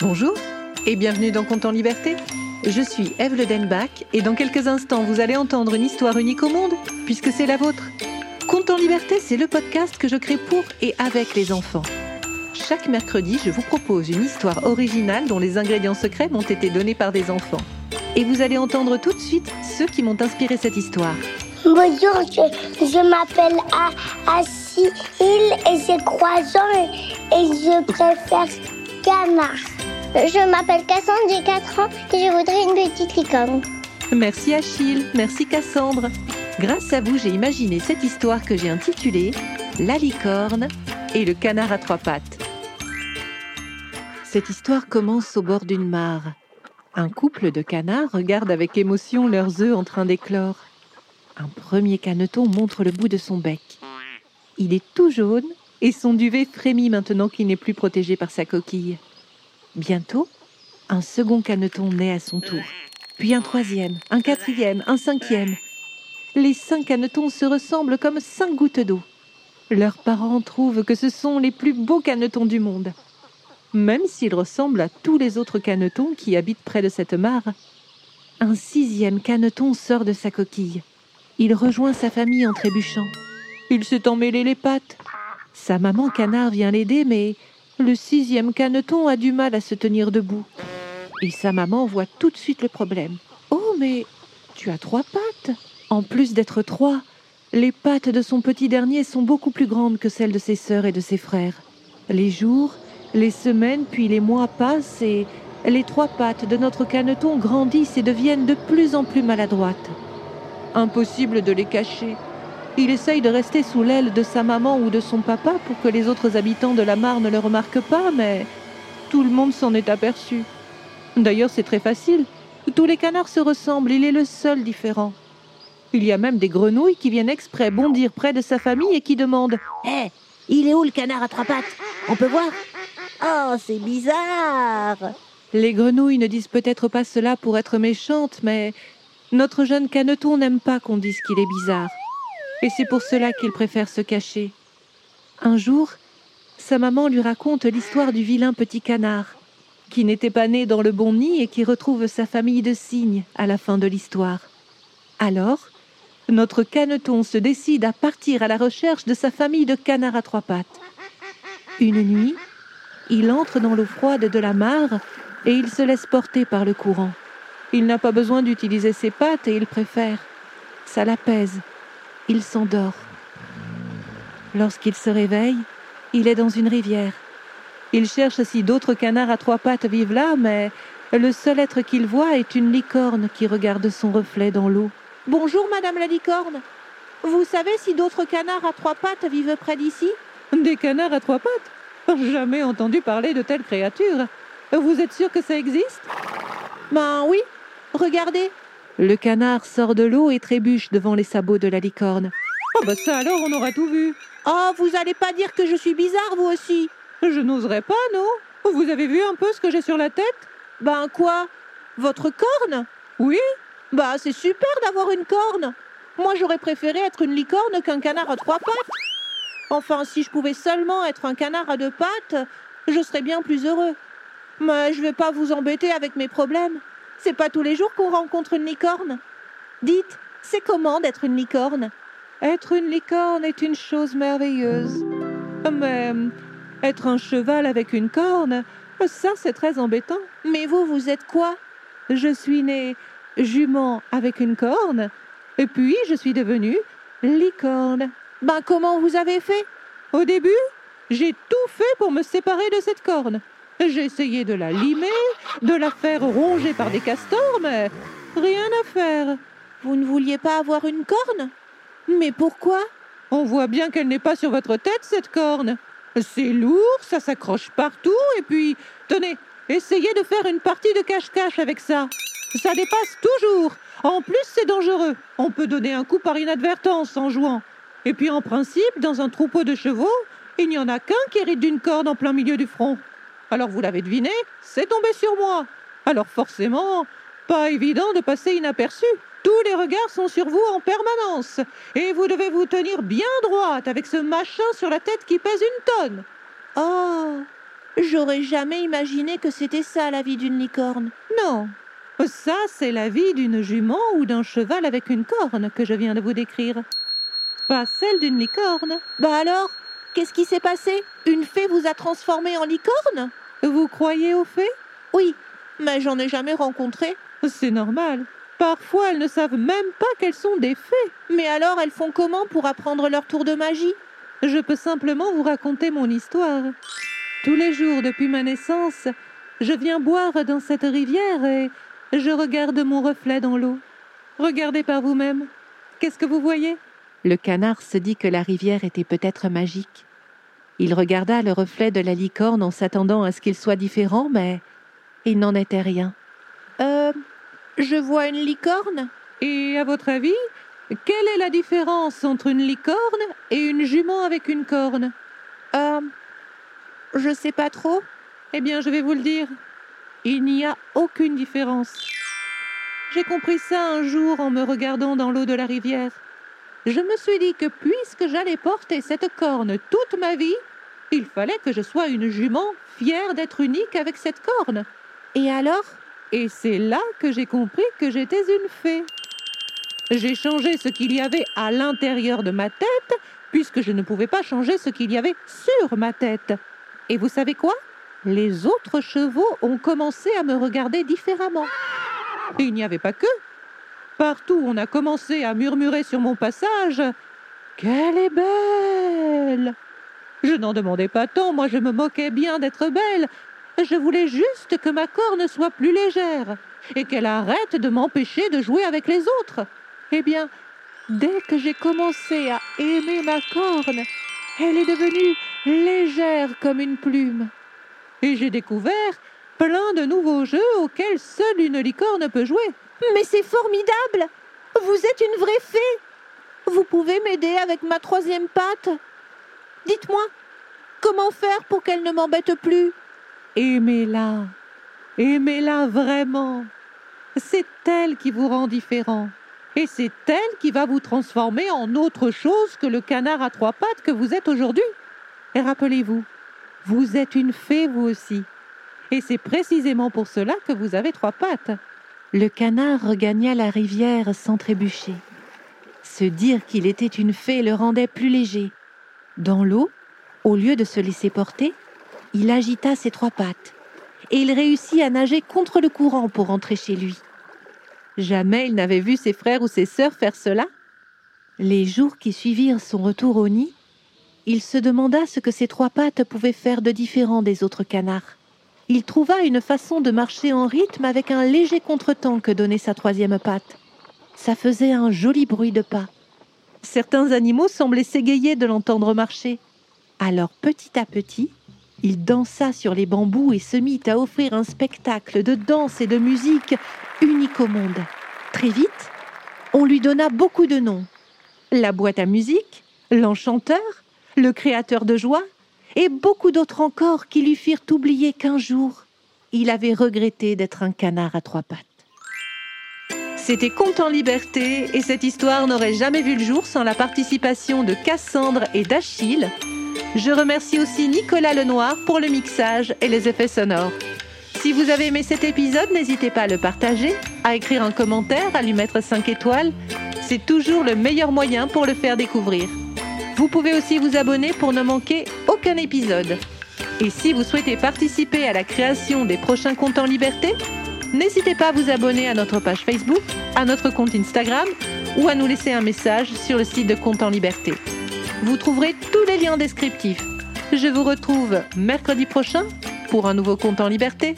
Bonjour et bienvenue dans Compte en Liberté. Je suis Eve Le Denbach et dans quelques instants vous allez entendre une histoire unique au monde puisque c'est la vôtre. Compte en Liberté, c'est le podcast que je crée pour et avec les enfants. Chaque mercredi, je vous propose une histoire originale dont les ingrédients secrets m'ont été donnés par des enfants. Et vous allez entendre tout de suite ceux qui m'ont inspiré cette histoire. Bonjour, je, je m'appelle Achille et 3 ans et, et je préfère canard. Je m'appelle Cassandre, j'ai 4 ans et je voudrais une petite licorne. Merci Achille, merci Cassandre. Grâce à vous, j'ai imaginé cette histoire que j'ai intitulée La licorne et le canard à trois pattes. Cette histoire commence au bord d'une mare. Un couple de canards regarde avec émotion leurs œufs en train d'éclore. Un premier caneton montre le bout de son bec. Il est tout jaune et son duvet frémit maintenant qu'il n'est plus protégé par sa coquille. Bientôt, un second caneton naît à son tour. Puis un troisième, un quatrième, un cinquième. Les cinq canetons se ressemblent comme cinq gouttes d'eau. Leurs parents trouvent que ce sont les plus beaux canetons du monde. Même s'ils ressemblent à tous les autres canetons qui habitent près de cette mare, un sixième caneton sort de sa coquille. Il rejoint sa famille en trébuchant. Il s'est emmêlé les pattes. Sa maman canard vient l'aider, mais le sixième caneton a du mal à se tenir debout. Et sa maman voit tout de suite le problème. Oh, mais tu as trois pattes. En plus d'être trois, les pattes de son petit dernier sont beaucoup plus grandes que celles de ses sœurs et de ses frères. Les jours, les semaines, puis les mois passent et les trois pattes de notre caneton grandissent et deviennent de plus en plus maladroites. Impossible de les cacher. Il essaye de rester sous l'aile de sa maman ou de son papa pour que les autres habitants de la mare ne le remarquent pas, mais tout le monde s'en est aperçu. D'ailleurs, c'est très facile. Tous les canards se ressemblent, il est le seul différent. Il y a même des grenouilles qui viennent exprès bondir près de sa famille et qui demandent Hé, il est où le canard à trois pattes? On peut voir? Oh, c'est bizarre Les grenouilles ne disent peut-être pas cela pour être méchantes, mais notre jeune caneton n'aime pas qu'on dise qu'il est bizarre. Et c'est pour cela qu'il préfère se cacher. Un jour, sa maman lui raconte l'histoire du vilain petit canard, qui n'était pas né dans le bon nid et qui retrouve sa famille de cygnes à la fin de l'histoire. Alors, notre caneton se décide à partir à la recherche de sa famille de canards à trois pattes. Une nuit, il entre dans l'eau froide de la mare et il se laisse porter par le courant. Il n'a pas besoin d'utiliser ses pattes et il préfère. Ça l'apaise. Il s'endort. Lorsqu'il se réveille, il est dans une rivière. Il cherche si d'autres canards à trois pattes vivent là, mais le seul être qu'il voit est une licorne qui regarde son reflet dans l'eau. Bonjour, Madame la licorne. Vous savez si d'autres canards à trois pattes vivent près d'ici? Des canards à trois pattes? Jamais entendu parler de telles créatures. Vous êtes sûr que ça existe? Ben oui. Regardez. Le canard sort de l'eau et trébuche devant les sabots de la licorne. Oh bah ça alors, on aura tout vu. Oh, vous allez pas dire que je suis bizarre, vous aussi Je n'oserais pas, non Vous avez vu un peu ce que j'ai sur la tête? Ben quoi? Votre corne? Oui. Bah c'est super d'avoir une corne. Moi j'aurais préféré être une licorne qu'un canard à trois pattes. Enfin, si je pouvais seulement être un canard à deux pattes, je serais bien plus heureux. Mais je vais pas vous embêter avec mes problèmes. C'est pas tous les jours qu'on rencontre une licorne. Dites, c'est comment d'être une licorne? Être une licorne est une chose merveilleuse. Mais être un cheval avec une corne, ça c'est très embêtant. Mais vous, vous êtes quoi? Je suis née jument avec une corne, et puis je suis devenue licorne. Ben comment vous avez fait? Au début, j'ai tout fait pour me séparer de cette corne. J'ai essayé de la limer, de la faire ronger par des castors, mais rien à faire. Vous ne vouliez pas avoir une corne? Mais pourquoi? On voit bien qu'elle n'est pas sur votre tête, cette corne. C'est lourd, ça s'accroche partout, et puis, tenez, essayez de faire une partie de cache-cache avec ça. Ça dépasse toujours. En plus, c'est dangereux. On peut donner un coup par inadvertance en jouant. Et puis, en principe, dans un troupeau de chevaux, il n'y en a qu'un qui hérite d'une corne en plein milieu du front. Alors vous l'avez deviné, c'est tombé sur moi. Alors forcément, pas évident de passer inaperçu. Tous les regards sont sur vous en permanence. Et vous devez vous tenir bien droite avec ce machin sur la tête qui pèse une tonne. Oh, J'aurais jamais imaginé que c'était ça la vie d'une licorne. Non, ça c'est la vie d'une jument ou d'un cheval avec une corne que je viens de vous décrire. Pas celle d'une licorne. Bah alors, qu'est-ce qui s'est passé? Une fée vous a transformé en licorne? Vous croyez aux fées Oui, mais j'en ai jamais rencontré. C'est normal. Parfois, elles ne savent même pas qu'elles sont des fées. Mais alors, elles font comment pour apprendre leur tour de magie? Je peux simplement vous raconter mon histoire. Tous les jours depuis ma naissance, je viens boire dans cette rivière et je regarde mon reflet dans l'eau. Regardez par vous-même. Qu'est-ce que vous voyez? Le canard se dit que la rivière était peut-être magique. Il regarda le reflet de la licorne en s'attendant à ce qu'il soit différent, mais il n'en était rien. Euh, je vois une licorne. Et à votre avis, quelle est la différence entre une licorne et une jument avec une corne? Euh, je sais pas trop. Eh bien, je vais vous le dire. Il n'y a aucune différence. J'ai compris ça un jour en me regardant dans l'eau de la rivière. Je me suis dit que puisque j'allais porter cette corne toute ma vie, il fallait que je sois une jument fière d'être unique avec cette corne. Et alors? Et c'est là que j'ai compris que j'étais une fée. J'ai changé ce qu'il y avait à l'intérieur de ma tête, puisque je ne pouvais pas changer ce qu'il y avait sur ma tête. Et vous savez quoi? Les autres chevaux ont commencé à me regarder différemment. Et il n'y avait pas que. Partout, on a commencé à murmurer sur mon passage Qu'elle est belle Je n'en demandais pas tant, moi je me moquais bien d'être belle. Je voulais juste que ma corne soit plus légère et qu'elle arrête de m'empêcher de jouer avec les autres. Eh bien, dès que j'ai commencé à aimer ma corne, elle est devenue légère comme une plume. Et j'ai découvert plein de nouveaux jeux auxquels seule une licorne peut jouer. Mais c'est formidable Vous êtes une vraie fée Vous pouvez m'aider avec ma troisième patte Dites-moi, comment faire pour qu'elle ne m'embête plus? Aimez-la. Aimez-la vraiment. C'est elle qui vous rend différent. Et c'est elle qui va vous transformer en autre chose que le canard à trois pattes que vous êtes aujourd'hui. Et rappelez-vous, vous êtes une fée vous aussi. Et c'est précisément pour cela que vous avez trois pattes. Le canard regagna la rivière sans trébucher. Se dire qu'il était une fée le rendait plus léger. Dans l'eau, au lieu de se laisser porter, il agita ses trois pattes et il réussit à nager contre le courant pour rentrer chez lui. Jamais il n'avait vu ses frères ou ses sœurs faire cela. Les jours qui suivirent son retour au nid, il se demanda ce que ces trois pattes pouvaient faire de différent des autres canards. Il trouva une façon de marcher en rythme avec un léger contretemps que donnait sa troisième patte. Ça faisait un joli bruit de pas. Certains animaux semblaient s'égayer de l'entendre marcher. Alors petit à petit, il dansa sur les bambous et se mit à offrir un spectacle de danse et de musique unique au monde. Très vite, on lui donna beaucoup de noms. La boîte à musique, l'enchanteur, le créateur de joie, et beaucoup d'autres encore qui lui firent oublier qu'un jour, il avait regretté d'être un canard à trois pattes. C'était Conte en liberté et cette histoire n'aurait jamais vu le jour sans la participation de Cassandre et d'Achille. Je remercie aussi Nicolas Lenoir pour le mixage et les effets sonores. Si vous avez aimé cet épisode, n'hésitez pas à le partager, à écrire un commentaire, à lui mettre 5 étoiles. C'est toujours le meilleur moyen pour le faire découvrir. Vous pouvez aussi vous abonner pour ne manquer aucun épisode. Et si vous souhaitez participer à la création des prochains comptes en liberté, n'hésitez pas à vous abonner à notre page Facebook, à notre compte Instagram ou à nous laisser un message sur le site de Compte en liberté. Vous trouverez tous les liens descriptifs. Je vous retrouve mercredi prochain pour un nouveau compte en liberté.